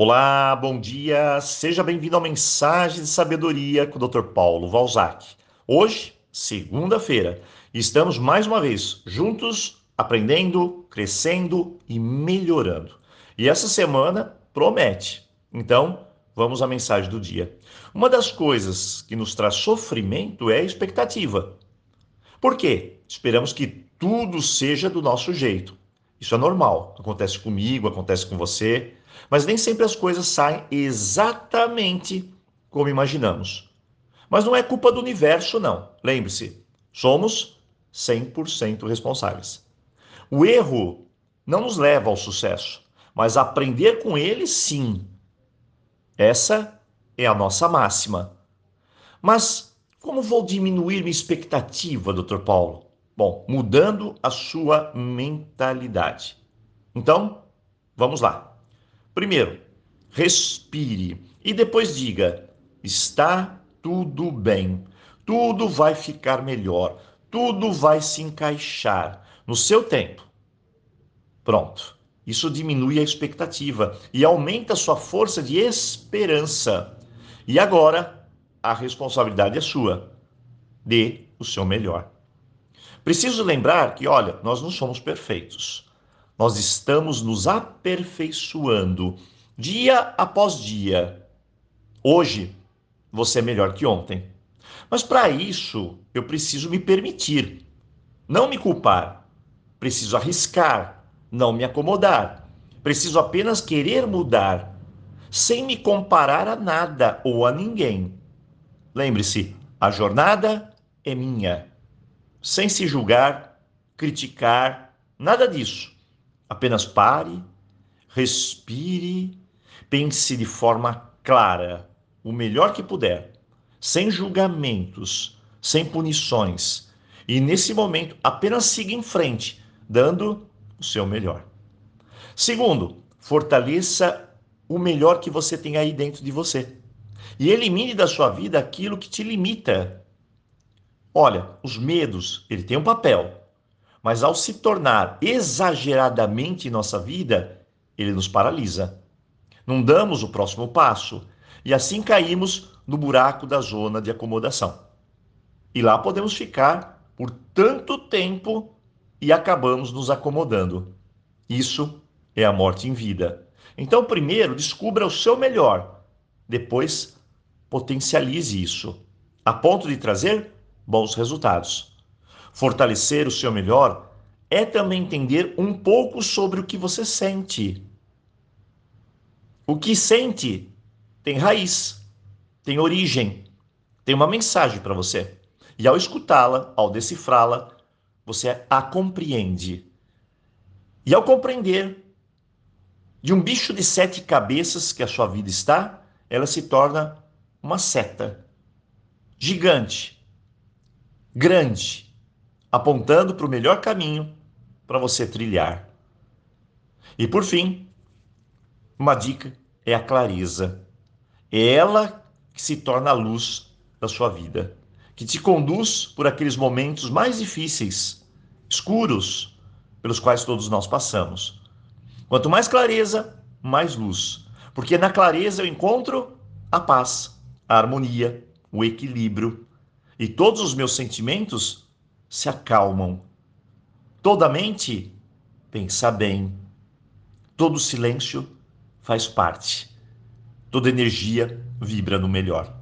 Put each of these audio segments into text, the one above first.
Olá, bom dia. Seja bem-vindo ao Mensagem de Sabedoria com o Dr. Paulo Valzac. Hoje, segunda-feira, estamos mais uma vez juntos, aprendendo, crescendo e melhorando. E essa semana promete. Então, vamos à mensagem do dia. Uma das coisas que nos traz sofrimento é a expectativa. Por quê? Esperamos que tudo seja do nosso jeito. Isso é normal. Acontece comigo, acontece com você. Mas nem sempre as coisas saem exatamente como imaginamos. Mas não é culpa do universo, não. Lembre-se, somos 100% responsáveis. O erro não nos leva ao sucesso, mas aprender com ele, sim. Essa é a nossa máxima. Mas como vou diminuir minha expectativa, Dr. Paulo? Bom, mudando a sua mentalidade. Então, vamos lá. Primeiro, respire e depois diga: está tudo bem, tudo vai ficar melhor, tudo vai se encaixar no seu tempo. Pronto. Isso diminui a expectativa e aumenta a sua força de esperança. E agora, a responsabilidade é sua. Dê o seu melhor. Preciso lembrar que, olha, nós não somos perfeitos. Nós estamos nos aperfeiçoando dia após dia. Hoje você é melhor que ontem. Mas para isso eu preciso me permitir, não me culpar. Preciso arriscar, não me acomodar. Preciso apenas querer mudar, sem me comparar a nada ou a ninguém. Lembre-se, a jornada é minha. Sem se julgar, criticar, nada disso. Apenas pare, respire, pense de forma clara, o melhor que puder, sem julgamentos, sem punições. E nesse momento, apenas siga em frente, dando o seu melhor. Segundo, fortaleça o melhor que você tem aí dentro de você. E elimine da sua vida aquilo que te limita. Olha, os medos, ele tem um papel, mas ao se tornar exageradamente em nossa vida, ele nos paralisa. Não damos o próximo passo e assim caímos no buraco da zona de acomodação. E lá podemos ficar por tanto tempo e acabamos nos acomodando. Isso é a morte em vida. Então, primeiro, descubra o seu melhor. Depois, potencialize isso, a ponto de trazer bons resultados. Fortalecer o seu melhor é também entender um pouco sobre o que você sente. O que sente tem raiz, tem origem, tem uma mensagem para você. E ao escutá-la, ao decifrá-la, você a compreende. E ao compreender de um bicho de sete cabeças que a sua vida está, ela se torna uma seta gigante, grande, apontando para o melhor caminho para você trilhar. E por fim, uma dica é a clareza. É ela que se torna a luz da sua vida, que te conduz por aqueles momentos mais difíceis, escuros, pelos quais todos nós passamos. Quanto mais clareza, mais luz, porque na clareza eu encontro a paz, a harmonia, o equilíbrio, e todos os meus sentimentos se acalmam. Toda mente pensa bem. Todo silêncio faz parte. Toda energia vibra no melhor.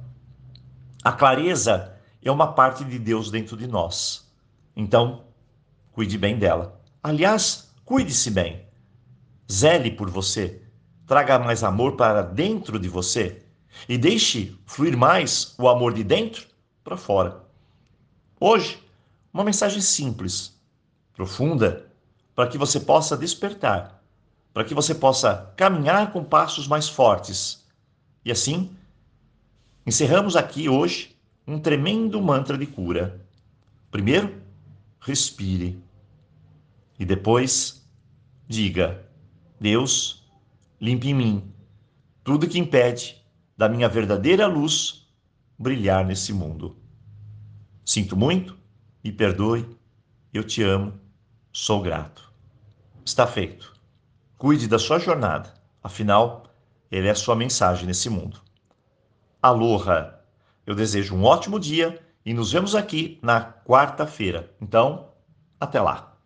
A clareza é uma parte de Deus dentro de nós. Então, cuide bem dela. Aliás, cuide-se bem. Zele por você. Traga mais amor para dentro de você e deixe fluir mais o amor de dentro para fora. Hoje, uma mensagem simples, profunda, para que você possa despertar, para que você possa caminhar com passos mais fortes. E assim, encerramos aqui hoje um tremendo mantra de cura. Primeiro, respire. E depois, diga: Deus, limpe em mim tudo que impede da minha verdadeira luz brilhar nesse mundo. Sinto muito, me perdoe, eu te amo, sou grato. Está feito. Cuide da sua jornada, afinal, ele é a sua mensagem nesse mundo. Aloha! Eu desejo um ótimo dia e nos vemos aqui na quarta-feira. Então, até lá!